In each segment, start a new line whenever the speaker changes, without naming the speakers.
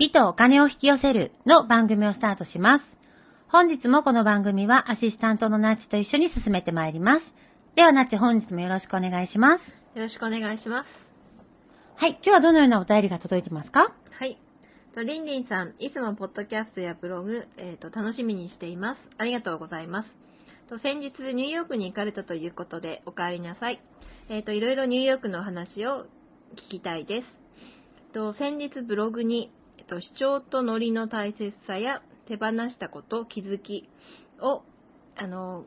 美とお金を引き寄せるの番組をスタートします。本日もこの番組はアシスタントのナッチと一緒に進めてまいります。ではナッチ本日もよろしくお願いします。
よろしくお願いします。
はい、今日はどのようなお便りが届いてますか？
はい。とリンリンさん、いつもポッドキャストやブログ、えーと、楽しみにしています。ありがとうございます。と先日ニューヨークに行かれたということでお帰りなさい。えっ、ー、と、いろいろニューヨークの話を聞きたいです。と先日ブログにと、主張とノリの大切さや手放したこと、気づきを、あの、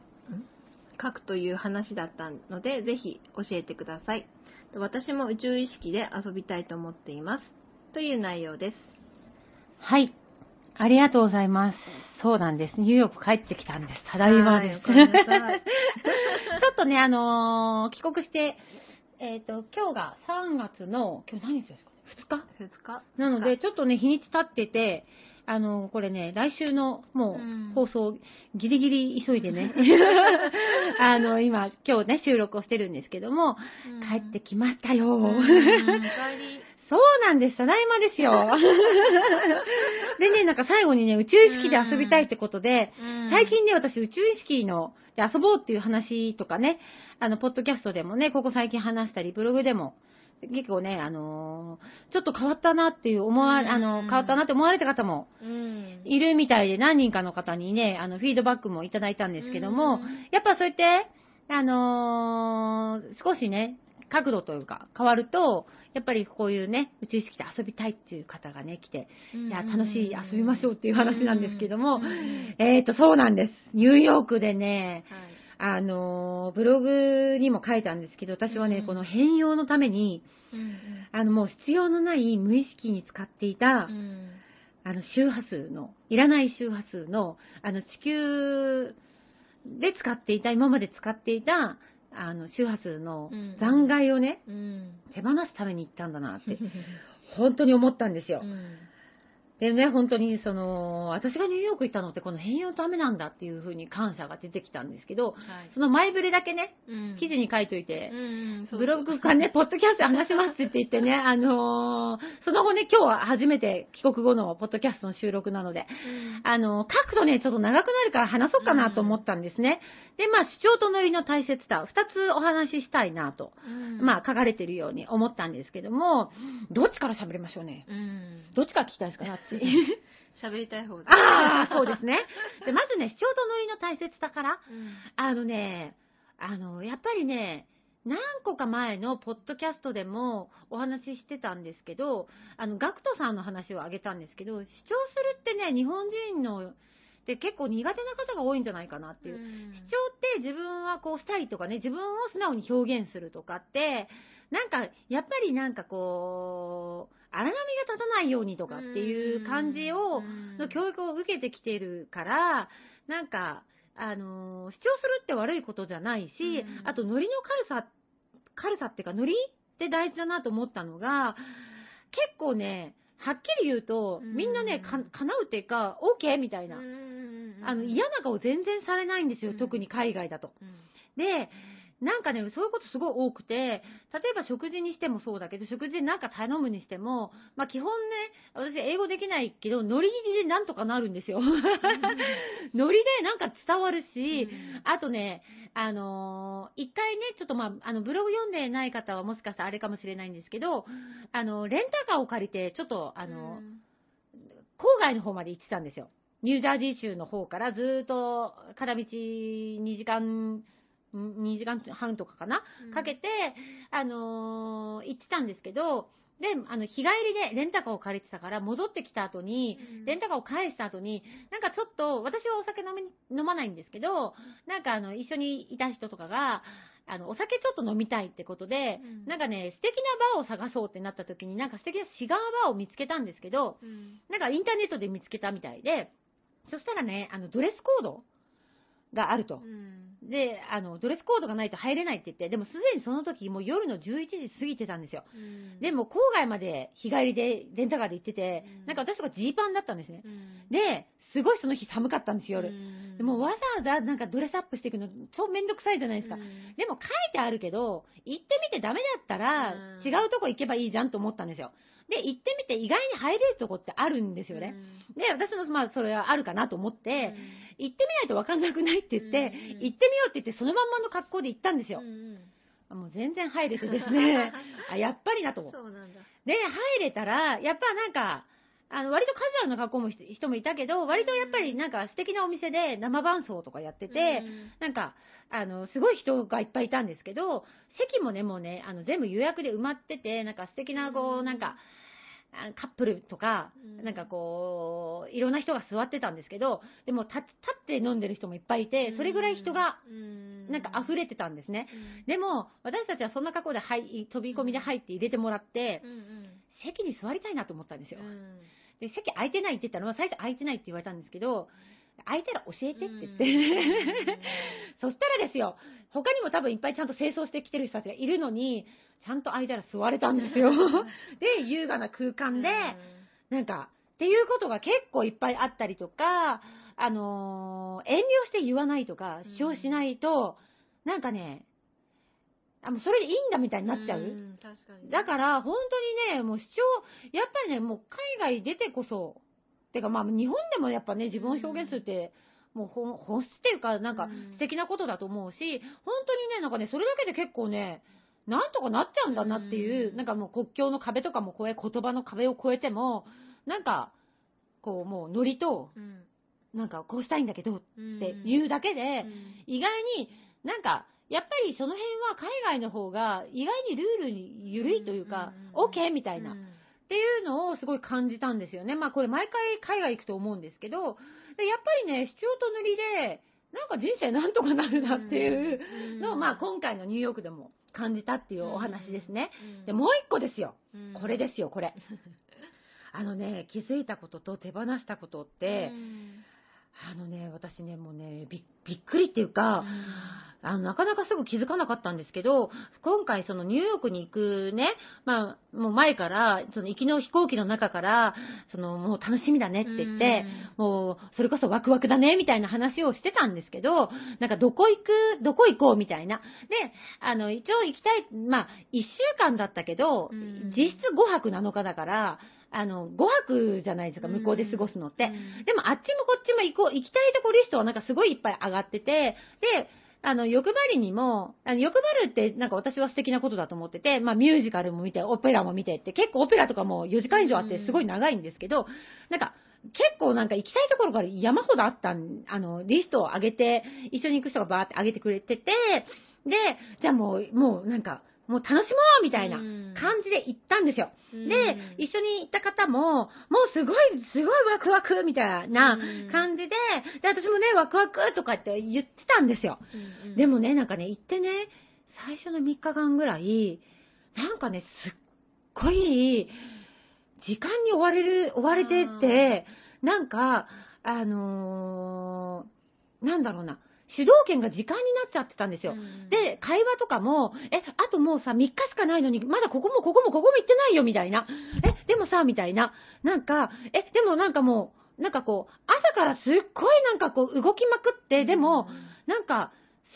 書くという話だったので、ぜひ教えてください。私も宇宙意識で遊びたいと思っています。という内容です。
はい。ありがとうございます。そうなんです。ニューヨーク帰ってきたんです。ただいまです。ちょっとね、あのー、帰国して、えっ、ー、と、今日が3月の、今日何日ですか？2日
?2 日。
なので、ちょっとね、日にち経ってて、あの、これね、来週のもう放送、ギリギリ急いでね、あの、今、今日ね、収録をしてるんですけども、帰ってきましたよ。そうなんです。ただいまですよ。でね、なんか最後にね、宇宙意識で遊びたいってことで、最近ね、私宇宙意識の、で遊ぼうっていう話とかね、あの、ポッドキャストでもね、ここ最近話したり、ブログでも結構ね、あのー、ちょっと変わったなっていう思わ、あの、変わったなって思われた方もいるみたいで、何人かの方にね、あの、フィードバックもいただいたんですけども、やっぱそうやって、あのー、少しね、角度というか変わると、やっぱりこういうね、宇宙意識で遊びたいっていう方がね、来て、いや、楽しい遊びましょうっていう話なんですけども、えっ、ー、と、そうなんです。ニューヨークでね、はいあの、ブログにも書いたんですけど、私はね、うん、この変容のために、うん、あの、もう必要のない無意識に使っていた、うん、あの、周波数の、いらない周波数の、あの、地球で使っていた、今まで使っていた、あの、周波数の残骸をね、手放すために行ったんだなって、本当に思ったんですよ。でね、本当に、その、私がニューヨーク行ったのってこの変容のためなんだっていうふうに感謝が出てきたんですけど、はい、その前触れだけね、うん、記事に書いといて、うんブログかね、ポッドキャストで話しますって言ってね、あのー、その後ね、今日は初めて帰国後のポッドキャストの収録なので、うん、あのー、書くとね、ちょっと長くなるから話そうかなと思ったんですね。で、まあ、主張とノリの大切さ、二つお話ししたいなと、まあ、書かれてるように思ったんですけども、どっちから喋りましょうね？どっちから聞きたいですか、なっち。
喋りたい方で。
ああ、そうですね。で、まずね、主張とノリの大切さから、うん、あのね、あの、やっぱりね、何個か前のポッドキャストでもお話ししてたんですけど、あの、ガクトさんの話を挙げたんですけど、主張するってね、日本人ので結構苦手な方が多いんじゃないかなっていう。うん、主張って自分はこうしたいとかね、自分を素直に表現するとかって、なんか、やっぱりなんかこう、荒波が立たないようにとかっていう感じを、の教育を受けてきてるから、なんか、あの主張するって悪いことじゃないし、あとノリの軽さ、軽さっていうかノリって大事だなと思ったのが、結構ね、はっきり言うと、みんなね、か、叶うっていうか、OK? みたいな。あの、嫌な顔全然されないんですよ、
うん
特に海外だと。
うん
で、なんかね、そういうことすごい多くて、例えば食事にしてもそうだけど、食事でなんか頼むにしても、まあ基本ね、私英語できないけど、ノリでなんとかなるんですよ。ノリでなんか伝わるし、
うん
あとね、あのー一回ね、ちょっとまあ、あの、ブログ読んでない方はもしかしたらあれかもしれないんですけど、あの、レンタカーを借りて、ちょっと、あの、郊外の方まで行ってたんですよ。ニュージャージー州の方からずーっと片道2時間、ん2時間半とかかな、
うん。
かけて、あのー行ってたんですけど、で、あの、日帰りでレンタカーを借りてたから、戻ってきた後に、
うん。
レンタカーを返した後に、なんかちょっと、私はお酒飲み飲まないんですけど、なんかあの、一緒にいた人とかが、あの、お酒ちょっと飲みたいってことで、
うん。
なんかね、素敵なバーを探そうってなった時に、なんか素敵なシガーバーを見つけたんですけど、
うん。
なんかインターネットで見つけたみたいで、そしたらね、あの、ドレスコードがあると。
うん
で、あの、ドレスコードがないと入れないって言って、でもすでにその時もう夜の11時過ぎてたんですよ。
うん
でも郊外まで日帰りでレンタカーで行ってて
うん、
なんか私とかジーパンだったんですね。
うん
で、すごいその日寒かったんですよ、夜。
うん
でもうわざわざなんかドレスアップしていくの超めんどくさいじゃないですか。
うん
でも書いてあるけど、行ってみてダメだったら
うん
違うとこ行けばいいじゃんと思ったんですよ。で、行ってみて意外に入れるとこってあるんですよね。で、私の、まあ、それはあるかなと思って、行ってみないと分かんなくないって言って、
うん。
行ってみようって言って、そのまんまの格好で行ったんですよ。もう全然入れてですね、あ、やっぱりなと。思う。
そうなんだ。
で、入れたら、やっぱなんか、あの、割とカジュアルな格好も人人もいたけど、割とやっぱりなんか素敵なお店で生伴奏とかやってて、なんか、あの、すごい人がいっぱいいたんですけど、席もね、もうね、あの、全部予約で埋まってて、なんか素敵な、こう、なんか、あカップルとか、
うん。
なんかこう、いろんな人が座ってたんですけど、でも立立って飲んでる人もいっぱいいて、それぐらい人が、なんか溢れてたんですね。でも、私たちはそんな格好で入い飛び込みで入って入れてもらって席に座りたいなと思ったんですよ。
う。ん。
で、席空いてないって言ったのは、最初空いてないって言われたんですけど、空いたら教えてって言って、そしたらですよ、他にも多分いっぱいちゃんと清掃してきてる人たちがいるのに、ちゃんと空いたら座れたんですよ。で、優雅な空間で、なんか、っていうことが結構いっぱいあったりとか、あのー遠慮して言わないとか、主張しないと、なんかね、あ、もうそれでいいんだみたいになっちゃう。
ん確かに。
だから、本当にね、もう主張、やっぱりね、もう海外出てこそ、てかまあ日本でもやっぱね、自分を表現するって、もう本本質っていうか、なんか
うん
素敵なことだと思うし、本当にね、なんかね、それだけで結構ね、なんとかなっちゃうんだなっていう、
うん。
なんかもう国境の壁とかも越え、言葉の壁を越えても、なんか、こうもうノリと、
うん、
なんかこうしたいんだけどっ
って
いうだけで、
うん。
意外になんか、やっぱりその辺は海外の方が意外にルールに緩いというか、
うん。
OK みたいな、っていうのをすごい感じたんですよね。まあこれ毎回海外行くと思うんですけど、でやっぱりね、主張と塗りで、なんか人生なんとかなるなっていうのを、まあ今回のニューヨークでも感じたっていうお話ですね。で、もう一個ですよ。
うん
これですよ、これ。あのね、気づいたことと手放したことって、あのね、私ね、もうね、びびっくりっていうか、あの、なかなかすぐ気づかなかったんですけど、今回そのニューヨークに行くね、まあ、もう前から、その行きの飛行機の中から、その、もう楽しみだねって言って、もう、それこそワクワクだね、みたいな話をしてたんですけど、なんかどこ行く、どこ行こう、みたいな。で、あの、一応行きたい、まあ、1週間だったけど、
うん
実質5泊7日だから、あの、5泊じゃないですか、向こうで過ごすのって。でもあっちもこっちも行こう、行きたいとこリストはなんかすごいいっぱい上がってて、で、あの、欲張りにも、あの欲張るってなんか私は素敵なことだと思ってて、まあミュージカルも見て、オペラも見てって、結構オペラとかも4時間以上あってすごい長いんですけど、なんか、結構なんか行きたいところから山ほどあったん、あの、リストを上げて、一緒に行く人がバーって上げてくれてて、で、じゃあもう、もうなんか、もう楽しもうみたいな感じで行ったんですよ。で、一緒に行った方も、もうすごい、すごいワクワクみたいな感じで、で、私もね、ワクワクとかって言ってたんですよ。でもね、なんかね、行ってね、最初の3日間ぐらい、なんかね、すっごい、時間に追われる、追われてて、なんか、あのーなんだろうな、主導権が時間になっちゃってたんですよ。で、会話とかも、え、あともうさ、3日しかないのに、まだここもここもここも行ってないよ、みたいな。え、でもさ、みたいな。なんか、え、でもなんかもう、なんかこう、朝からすっごいなんかこう動きまくって、でも、なんか、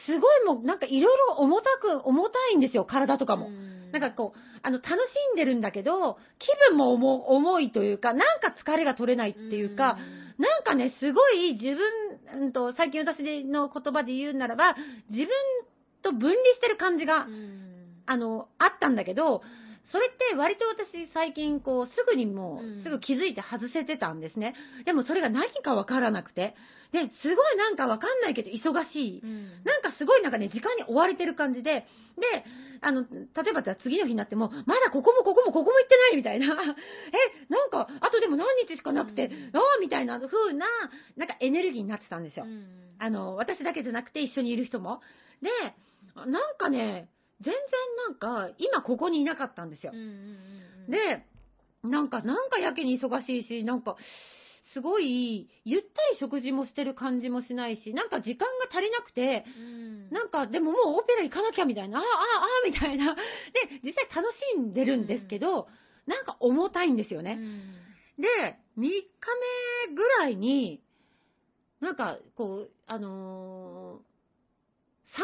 すごいもう、なんかいろいろ重たく、重たいんですよ、体とかも。なんかこう、あの、楽しんでるんだけど、気分も重重いというか、なんか疲れが取れないっていうか、なんかね、すごい自分、うんと、最近私の言葉で言うならば、自分と分離してる感じが、あの、あったんだけど、それって割と私最近こうすぐにも
うん
うすぐ気づいて外せてたんですね。でもそれが何かわからなくて。で、すごいなんかわかんないけど忙しい。なんかすごいなんかね、時間に追われてる感じで、で、あの、例えば次の日になっても、まだここもここもここも行ってないみたいな、え、なんか、あとでも何日しかなくて、
うん
ああ、みたいな風な、なんかエネルギーになってたんですよ。あの、私だけじゃなくて一緒にいる人も。で、なんかね、全然なんか、今ここにいなかったんですよ。で、なんか、なんかやけに忙しいし、なんか、すごい、ゆったり食事もしてる感じもしないし、なんか時間が足りなくて、なんか、でももうオペラ行かなきゃみたいな、ああ、ああ、ああみたいな。で、実際楽しんでるんですけど、なんか重たいんですよね。で、3日目ぐらいに、なんか、こう、あの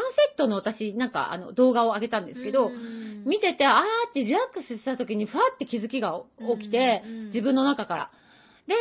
ーサンセットの私、なんか、あの、動画を上げたんですけど、見てて、あーってリラックスした時に、ファーって気づきが起きて、自分の中から。で、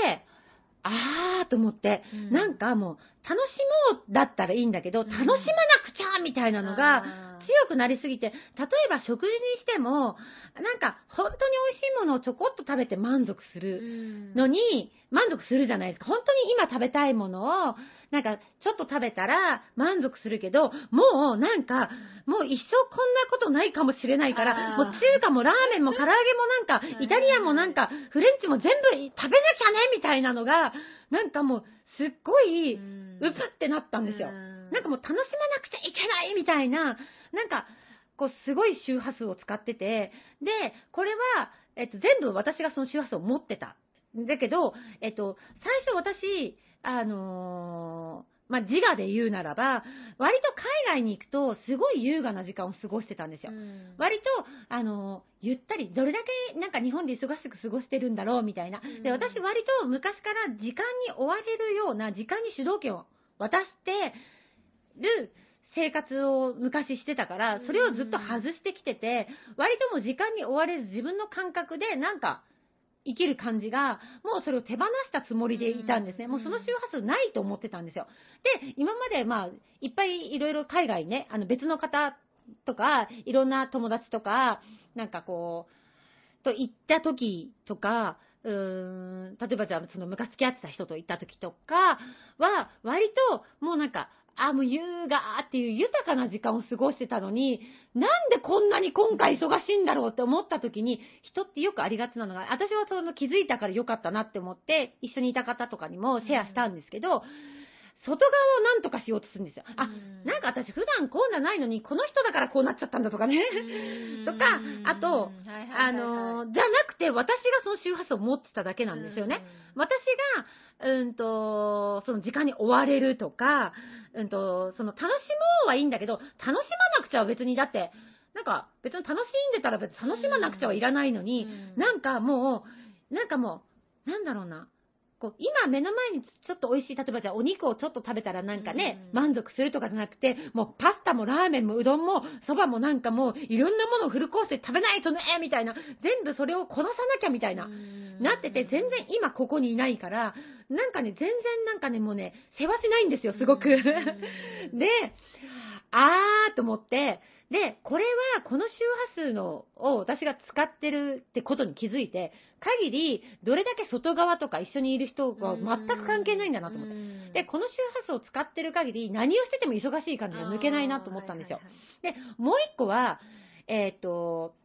あーと思って、なんかもう、楽しもうだったらいいんだけど、
うん。
楽しまなくちゃみたいなのが、強くなりすぎて、例えば食事にしても、なんか本当に美味しいものをちょこっと食べて満足するのに、満足するじゃないですか。本当に今食べたいものを、なんかちょっと食べたら満足するけど、もうなんか、もう一生こんなことないかもしれないから、もう中華もラーメンも唐揚げもなんか、イタリアンもなんか、フレンチも全部食べなきゃねみたいなのが、なんかもうすっごい、うぷってなったんですよ。なんかもう楽しまなくちゃいけないみたいな、なんか、こう、すごい周波数を使ってて、で、これは、えっと、全部私がその周波数を持ってた。だけど、えっと、最初私、あのーまあ、自我で言うならば、割と海外に行くと、すごい優雅な時間を過ごしてたんですよ。割と、あの、ゆったり、どれだけなんか日本で忙しく過ごしてるんだろうみたいな。で、
うん
私割と昔から時間に追われるような、時間に主導権を渡してる生活を昔してたから、それをずっと外してきてて、割ともう時間に追われず自分の感覚でなんか、生きる感じが、もうそれを手放したつもりでいたんですね。
うん
もうその周波数ないと思ってたんですよ。で、今までまあ、いっぱいいろいろ海外ね、あの別の方とか、いろんな友達とか、なんかこう、と行った時とか、うーん、例えばじゃあその昔付き合ってた人と行った時とかは、割ともうなんか、あ、もう優雅っていう豊かな時間を過ごしてたのに、なんでこんなに今回忙しいんだろうって思った時に、人ってよくありがちなのが、私はその気づいたからよかったなって思って、一緒にいた方とかにもシェアしたんですけど、外側をなんとかしようとするんですよ。あ、なんか私普段こうなないのに、この人だからこうなっちゃったんだとかね。とかあとあの、じゃなくて私がその周波数を持ってただけなんですよね。私が、うんと、その時間に追われるとか、うんと、その楽しもうはいいんだけど、楽しまなくちゃは別に、だって、なんか別に楽しんでたら別に楽しまなくちゃはいらないのに、なんかもう、なんかもう、なんだろうな。こう今目の前にちょっと美味しい、例えばじゃあお肉をちょっと食べたらなんかね、
うん
満足するとかじゃなくて、もうパスタもラーメンもうどんもそばもなんかもういろんなものをフルコースで食べないとね、みたいな、全部それをこなさなきゃみたいな、なってて、全然今ここにいないから、なんかね、全然なんかね、もうね、世話しないんですよ、すごく。で、あーと思って、で、これはこの周波数のを私が使ってるってことに気づいて、限りどれだけ外側とか一緒にいる人が全く関係ないんだなと思って。で、この周波数を使ってる限り何をしてても忙しい感じが抜けないなと思ったんですよ。で、もう一個は、えーっと、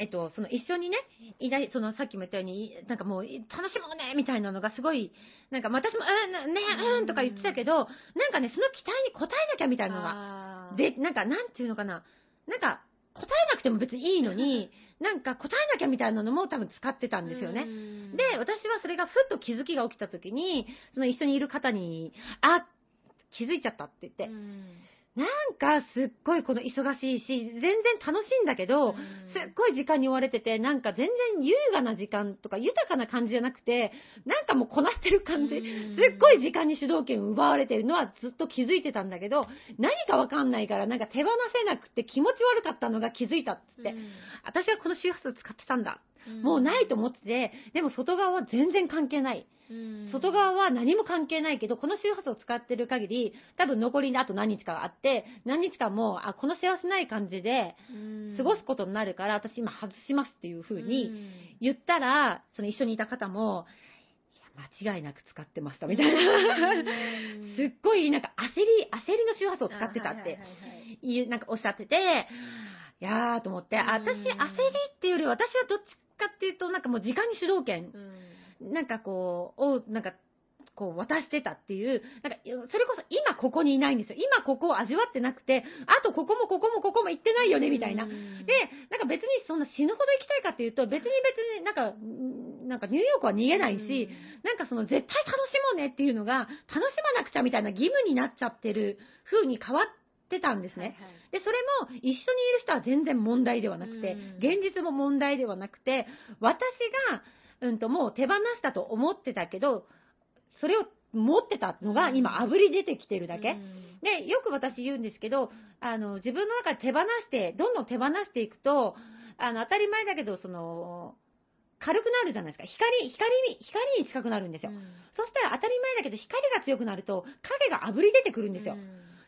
えっと、その一緒にね、いない、そのさっきも言ったように、なんかもう楽しもうねみたいなのがすごい、なんか私も、うん、ね、うん。とか言ってたけど、なんかね、その期待に応えなきゃみたいなのが、で、なんか、なんていうのかな、なんか、答えなくても別にいいのに、なんか答えなきゃみたいなのも多分使ってたんですよね。で、私はそれがふっと気づきが起きた時に、その一緒にいる方に、あ、気づいちゃったって言って、なんかすっごいこの忙しいし、全然楽しいんだけど、すっごい時間に追われてて、なんか全然優雅な時間とか豊かな感じじゃなくて、なんかもうこなしてる感じ、すっごい時間に主導権を奪われてるのはずっと気づいてたんだけど、何かわかんないからなんか手放せなくて気持ち悪かったのが気づいたっつって、私はこの周波数使ってたんだ。もうないと思ってて、でも外側は全然関係ない。外側は何も関係ないけど、この周波数を使ってる限り、多分残りあと何日かあって、何日間も、あ、この幸せない感じで過ごすことになるから、私今外しますっていう風に言ったら、その一緒にいた方も、間違いなく使ってましたみたいな。すっごいなんか焦り、焦りの周波数を使ってたっていう、なんかおっしゃってて、いやーと思って、私、焦りっていうより私はどっちかっていうと、なんかもう時間に主導権なんかこう、を、なんか、こう渡してたっていう、なんか、それこそ今ここにいないんですよ。今ここを味わってなくて、あとここもここもここも行ってないよね、みたいな。で、なんか別にそんな死ぬほど行きたいかっていうと、別に別になんか、なんかニューヨークは逃げないし、なんかその絶対楽しもうねっていうのが、楽しまなくちゃみたいな義務になっちゃってる風に変わってたんですね。で、それも一緒にいる人は全然問題ではなくて、現実も問題ではなくて、私が、うんと、もう手放したと思ってたけど、それを持ってたのが今、あぶり出てきてるだけ。で、よく私言うんですけど、あの、自分の中で手放して、どんどん手放していくと、あの、当たり前だけど、その、軽くなるじゃないですか。光、光、光に近くなるんですよ。そしたら当たり前だけど、光が強くなると、影があぶり出てくるんですよ。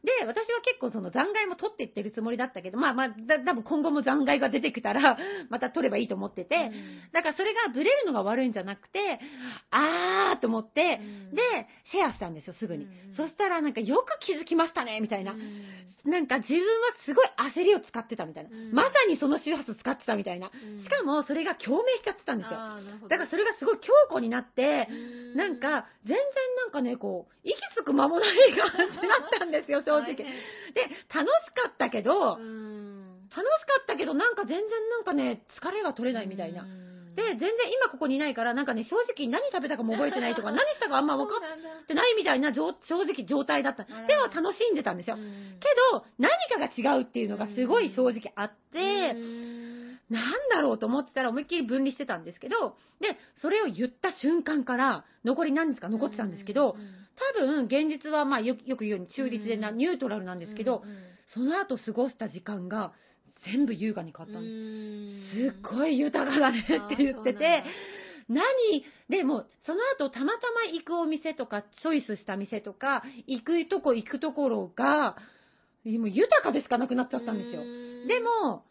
で、私は結構その残骸も取っていってるつもりだったけど、まあまあ、だ多分今後も残骸が出てきたら、また取ればいいと思ってて、うん、だからそれがブレるのが悪いんじゃなくて、あーと思って、うん、で、シェアしたんですよ、すぐに。うん、そしたらなんかよく気づきましたね、みたいな。なんか自分はすごい焦りを使ってたみたいな。まさにその周波数使ってたみたいな。しかもそれが共鳴しちゃってたんですよ。だからそれがすごい強固になって、なんか全然なんかね、こう、息つく間もない感じだったんですよ、正直。で、楽しかったけど、楽しかったけど、なんか全然なんかね、疲れが取れないみたいな。で、全然今ここにいないから、なんかね、正直何食べたかも覚えてないとか、何したかあんま分かってないみたいな正直状態だった。でも楽しんでたんですよ。けど、何かが違うっていうのがすごい正直あって、なんだろうと思ってたら思いっきり分離してたんですけど、で、それを言った瞬間から、残り何日か残ってたんですけど、多分、現実はまあよく言うように中立でな、ニュートラルなんですけど、その後過ごした時間が全部優雅に変わったんです。すっごい豊かだねって言ってて、何？でも、その後たまたま行くお店とか、チョイスした店とか、行くとこ行くところが、もう豊かでしかなくなっちゃったんですよ。でも、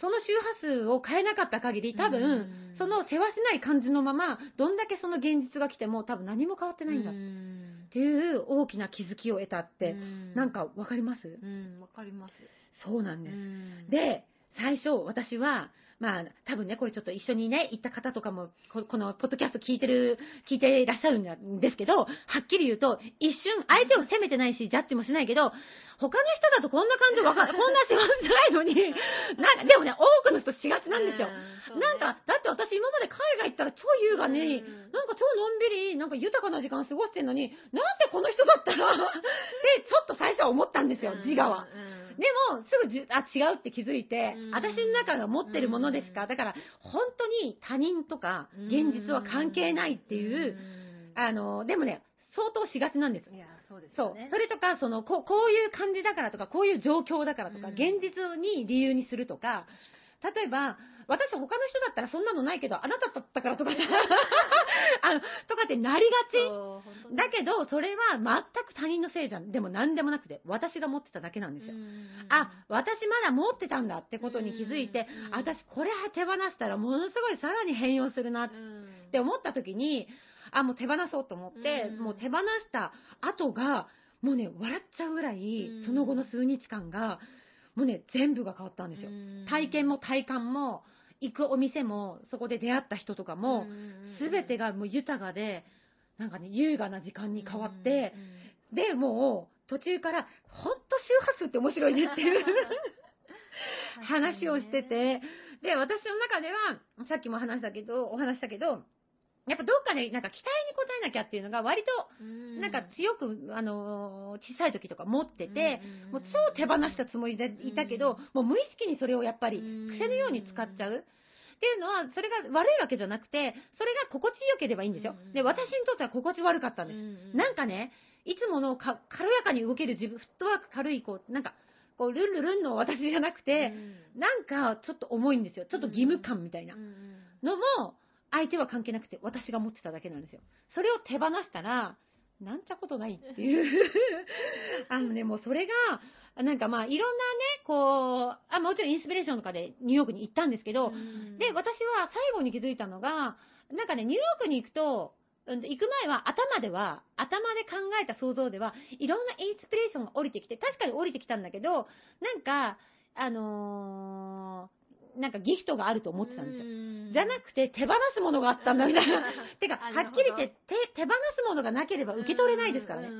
その周波数を変えなかった限り、多分、その世話しない感じのまま、どんだけその現実が来ても、多分何も変わってないんだって。いう大きな気づきを得たって、なんかわかります？
うん、わかります。
そうなんです。で、最初、私は、まあ、多分ね、これちょっと一緒にね、行った方とかも、このポッドキャスト聞いてる、聞いていらっしゃるんですけど、はっきり言うと、一瞬、相手を責めてないし、ジャッジもしないけど、他の人だとこんな感じわか、こんな幸せないのに、なんか、でもね、多くの人しがちなんですよ。なんか、だって私今まで海外行ったら超優雅に、なんか超のんびり、なんか豊かな時間過ごしてんのに、なんでこの人だったら？で、ちょっと最初は思ったんですよ、自我は。でも、すぐじあ、違うって気づいて、私の中が持ってるものですか？だから、本当に他人とか現実は関係ないっていう、あの、でもね、相当しがちなんです。いや、そうです、ね、そう。それとか、そのこ、こういう感じだからとか、こういう状況だからとか、現実に理由にするとか、例えば、私他の人だったらそんなのないけど、あなただったからとか あの、とかってなりがち。だけど、それは全く他人のせいじゃん。でも何でもなくて、私が持ってただけなんですよ。あ、私まだ持ってたんだってことに気づいて、私これ手放したらものすごいさらに変容するなって思った時に、あ、もう手放そうと思って、もう手放した後が、もうね、笑っちゃうぐらい、その後の数日間が、もうね、全部が変わったんですよ。体験も体感も、行くお店も、そこで出会った人とかも、すべてがもう豊かで、なんかね、優雅な時間に変わって、で、もう、途中から、ほんと周波数って面白いねっていう 話をしてて、で、私の中では、さっきも話したけど、お話したけど、やっぱどっかでなんか期待に応えなきゃっていうのが割と
うん
なんか強く、あのー小さい時とか持ってて、
うん
もう超手放したつもりでいたけど、もう無意識にそれをやっぱり癖のように使っちゃう。っていうのは、それが悪いわけじゃなくて、それが心地よければいいんですよ
うん。
で、私にとっては心地悪かったんです。
うん
なんかね、いつものか軽やかに動ける自分、フットワーク軽い、こう、なんか、こう、ルンルルンの私じゃなくて、なんかちょっと重いんですよ。ちょっと義務感みたいなのも、相手は関係なくて、私が持ってただけなんですよ。それを手放したら、なんちゃことないっていう。あのね、もうそれが、なんかまあ、いろんなね、こう、あ、もちろんインスピレーションとかでニューヨークに行ったんですけど、
うん
で、私は最後に気づいたのが、なんかね、ニューヨークに行くと、うん行く前は頭では、頭で考えた想像では、いろんなインスピレーションが降りてきて、確かに降りてきたんだけど、なんか、あのーなんかギフトがあると思ってたんですよ。
よ
じゃなくて手放すものがあったんだみたいな。てか、
あ
はっきり言って手手放すものがなければ受け取れないですからね。
ね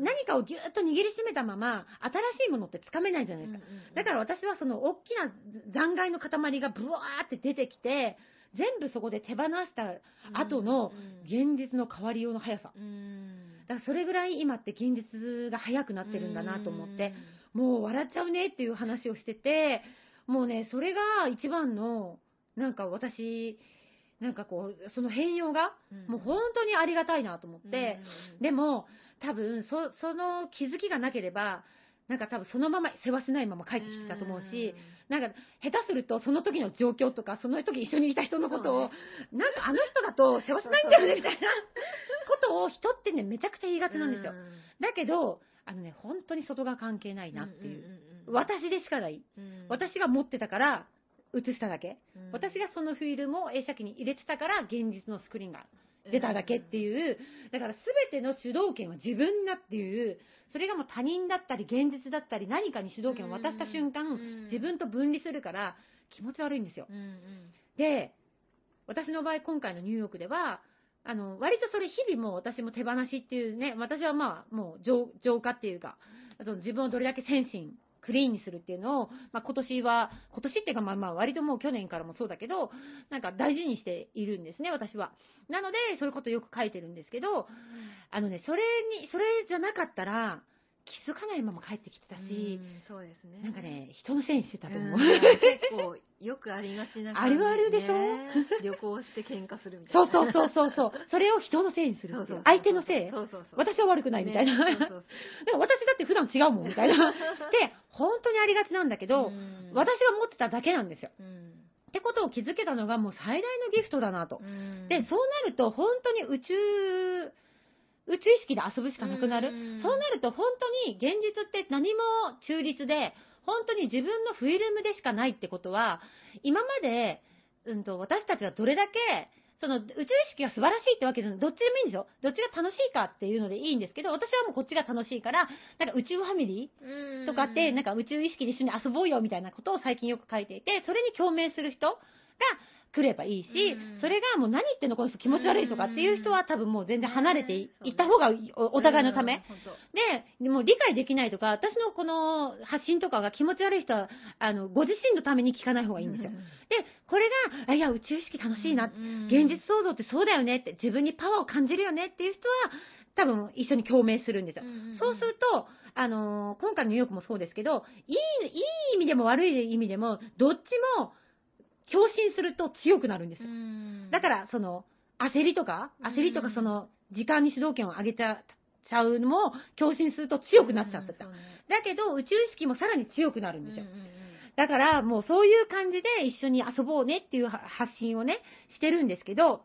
何かをぎゅーっと握りしめたまま、新しいものってつかめないじゃないですか。だから私はその大きな残骸の塊がブワーって出てきて、全部そこで手放した後の現実の変わりようの速さ。だからそれぐらい今って現実が速くなってるんだなと思って、もう笑っちゃうねっていう話をしてて、もうね、それが一番の、なんか私、なんかこう、その変容が、もう本当にありがたいなと思って、でも、多分そ、その気づきがなければ、なんか多分そのまま世話しないまま帰ってきてたと思うし、なんか下手するとその時の状況とか、その時一緒にいた人のことを、なんかあの人だと世話しないんだよねみたいなことを人ってね、めちゃくちゃ言いがちなんですよ。だけど、あのね、本当に外が関係ないなっていう。私でしかない。私が持ってたから映しただけ。私がそのフィルムを映写機に入れてたから現実のスクリーンが出ただけっていう、だから全ての主導権は自分だっていう、それがもう他人だったり現実だったり何かに主導権を渡した瞬間、自分と分離するから気持ち悪いんですよ。で、私の場合今回のニューヨークでは、あの、割とそれ日々もう私も手放しっていうね、私はまあもう浄浄化っていうか、あと自分をどれだけ先進、クリーンにするっていうのを、まあ今年は、今年っていうかまあまあ割ともう去年からもそうだけど、なんか大事にしているんですね、私は。なので、そういうことよく書いてるんですけど、あのね、それに、それじゃなかったら、気づかないまま帰ってきてたし、
そうですね。
なんかね、人のせいにしてたと思う。
結構よくありがちな
あるあるでしょ？
旅行して喧嘩するみたい
そう
な。
そうそうそうそう。それを人のせいにするっていう。相手のせい？
そうそうそう。
私は悪くないみたいな。
ねそうそう
でも私だって普段違うもんみたいな。で、本当にありがちなんだけど、
うん
私が持ってただけなんですよ。
うん
ってことを気づけたのがもう最大のギフトだなと。
うん
で、そうなると本当に宇宙、宇宙意識で遊ぶしかなくなる？
うん
そうなると本当に現実って何も中立で、本当に自分のフィルムでしかないってことは、今まで、うんと、私たちはどれだけ、その宇宙意識が素晴らしいってわけじゃない。どっちでもいいんですよ。どっちが楽しいかっていうのでいいんですけど、私はもうこっちが楽しいから、なんか宇宙ファミリーとかって、なんか宇宙意識で一緒に遊ぼうよみたいなことを最近よく書いていて、それに共鳴する人が来ればいいし
うん、
それがもう何言ってんのこの人気持ち悪いとかっていう人は多分もう全然離れていった方がおお互いのため。。で、もう理解できないとか、私のこの発信とかが気持ち悪い人は、あの、ご自身のために聞かない方がいいんですよ。で、これが、あいや、宇宙意識楽しいな、現実創造ってそうだよねって、自分にパワーを感じるよねっていう人は、多分一緒に共鳴するんですよ。そうすると、あのー今回のニューヨークもそうですけど、いい、いい意味でも悪い意味でも、どっちも、共振すると強くなるんですよ。だから、その、焦りとか、焦りとかその、時間に主導権を上げちゃちゃうのも、共振すると強くなっちゃってた。だけど、宇宙意識もさらに強くなるんですよ。だから、もうそういう感じで一緒に遊ぼうねっていう発信をね、してるんですけど、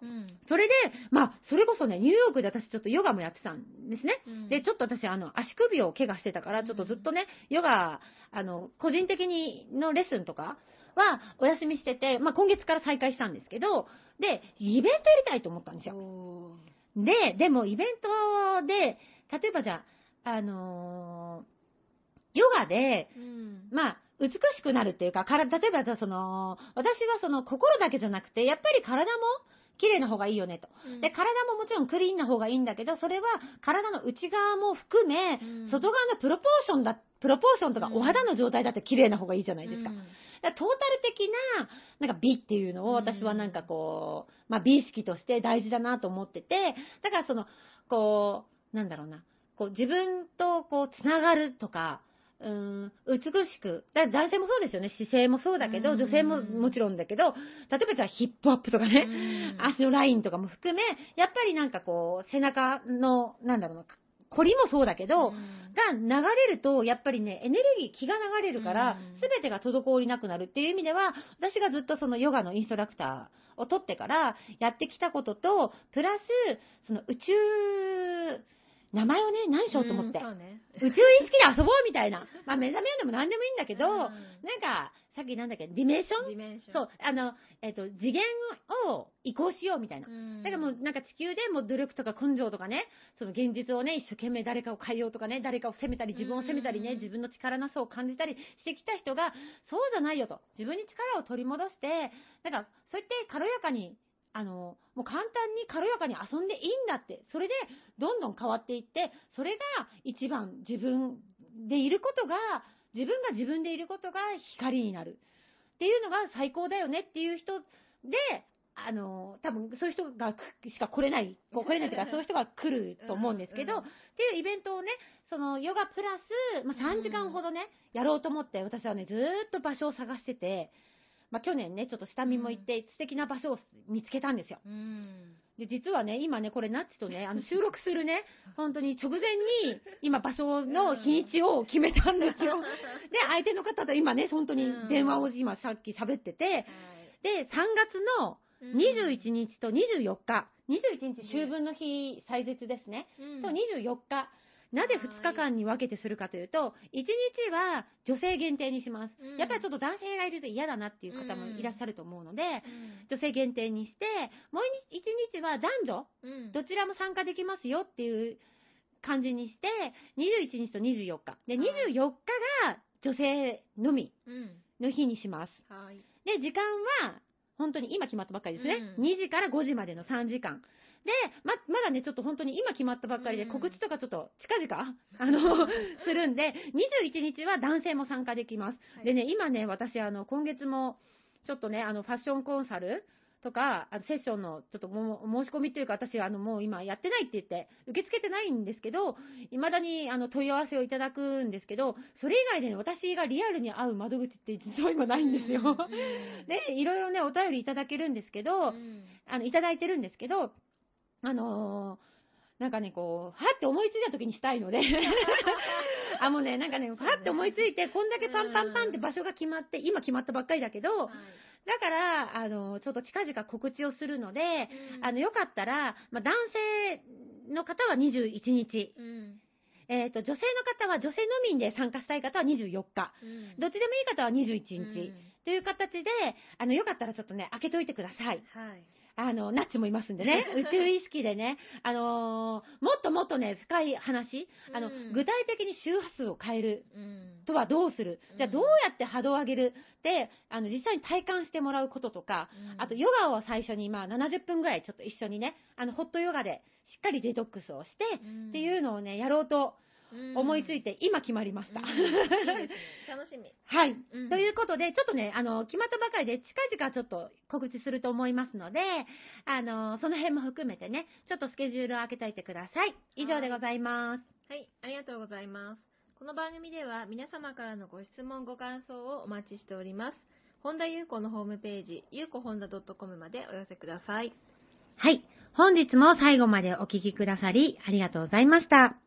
それで、まあ、それこそね、ニューヨークで私ちょっとヨガもやってたんですね。で、ちょっと私、あの、足首を怪我してたから、ちょっとずっとね、ヨガ、あの、個人的にのレッスンとかはお休みしてて、まあ、今月から再開したんですけど、で、イベントやりたいと思ったんですよ。で、でもイベントで、例えばじゃあ、あのーヨガで、まあ、美しくなるっていうか、から例えばその、私はその心だけじゃなくて、やっぱり体も綺麗な方がいいよねと。で、体ももちろんクリーンな方がいいんだけど、それは体の内側も含め、外側のプロポーションだ、プロポーションとかお肌の状態だって綺麗な方がいいじゃないですか。トータル的な、なんか美っていうのを私はなんかこう、まあ美意識として大事だなと思ってて、だからその、こう、なんだろうな、こう自分とこうつながるとか、うん、美しく、だ男性もそうですよね、姿勢もそうだけど、女性ももちろんだけど、例えばじゃあヒップアップとかね、足のラインとかも含め、やっぱりなんかこう、背中の、なんだろうな、凝りもそうだけど、が流れると、やっぱりね、エネルギー、気が流れるから、すべてが滞りなくなるっていう意味では、私がずっとそのヨガのインストラクターを取ってからやってきたことと、プラス、その宇宙、名前をね、何しようと思って。ね、宇宙意識で遊ぼうみたいな。まあ、目覚めようでも何でもいいんだけど、なんか、さっきなんだっけ、ディメーション？そう、あの、えっ、ー、と、次元を移行しようみたいな。だからもうなんか地球でも努力とか根性とかね、その現実をね、一生懸命誰かを変えようとかね、誰かを責めたり、自分を責めたりね、自分の力なさを感じたりしてきた人が、そうじゃないよと。自分に力を取り戻して、なんか、そうやって軽やかにあの、もう簡単に軽やかに遊んでいいんだって、それでどんどん変わっていって、それが一番自分でいることが、自分が自分でいることが光になる。っていうのが最高だよねっていう人で、あの、多分そういう人がしか来れない、来れないというか、そういう人が来ると思うんですけど、うん。うん、っていうイベントをね、そのヨガプラス、まあ、3時間ほどね、やろうと思って、私はね、ずっと場所を探してて、まあ、去年ね、ちょっと下見も行って、素敵な場所を見つけたんですよ。うん、で、実はね、今ね、これナッチとね、あの、収録するね、本当に直前に、今場所の日にちを決めたんですよ。で、相手の方と今ね、本当に電話を今さっき喋ってて、で、3月の21日と24日、21日秋分の日、祭日ですね、と24日、なぜ2日間に分けてするかというと、1日は女性限定にします。やっぱりちょっと男性がいると嫌だなっていう方もいらっしゃると思うので、女性限定にして、もう1日は男女、どちらも参加できますよっていう感じにして、21日と24日。で、24日が女性のみの日にします。で、時間は、本当に今決まったばっかりですね。2時から5時までの3時間。で、ま、まだね、ちょっと本当に今決まったばっかりで、告知とかちょっと近々、あの、するんで、21日は男性も参加できます。はい、でね、今ね、私、あの、今月も、ちょっとね、あの、ファッションコンサルとか、あのセッションのちょっとも申し込みというか、私、あの、もう今やってないって言って、受け付けてないんですけど、未だにあの問い合わせをいただくんですけど、それ以外でね、私がリアルに会う窓口って実は今ないんですよ。で、いろいろね、お便りいただけるんですけど、あの、いただいてるんですけど、あのー、なんかね、こう、はって思いついた時にしたいので。あ、もうね、なんかね、はって思いついて、こんだけパンパンパンって場所が決まって、今決まったばっかりだけど、だから、あの、ちょっと近々告知をするので、あの、よかったら、まあ、男性の方は21日、えっ、ー、と、女性の方は女性のみで参加したい方は24日、うん、どっちでもいい方は21日、うん、という形で、あの、よかったらちょっとね、開けといてください。はい。あの、ナッチもいますんでね、宇宙意識でね、あのー、もっともっとね、深い話、あの、うん、具体的に周波数を変える。とはどうする、うん、じゃあどうやって波動を上げるで、あの、実際に体感してもらうこととか、うん、あとヨガを最初に、まあ、70分ぐらいちょっと一緒にね、あの、ホットヨガでしっかりデトックスをして、っていうのをね、やろうと思いついて、今決まりました。いい
楽しみ。
はい、うん、ということで、ちょっとね、あの、決まったばかりで、近々ちょっと告知すると思いますので、あの、その辺も含めてね、ちょっとスケジュールを開けておいてください。以上でございます。
はい、ありがとうございます。この番組では皆様からのご質問、ご感想をお待ちしております。本田裕子のホームページ、ゆうこ本田 .com までお寄せください。
はい。本日も最後までお聞きくださり、ありがとうございました。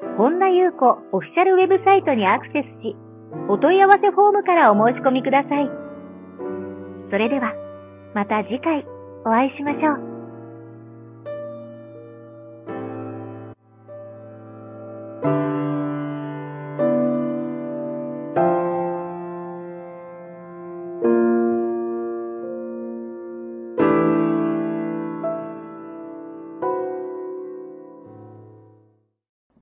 本田優子オフィシャルウェブサイトにアクセスし、お問い合わせフォームからお申し込みください。それでは、また次回お会いしましょう。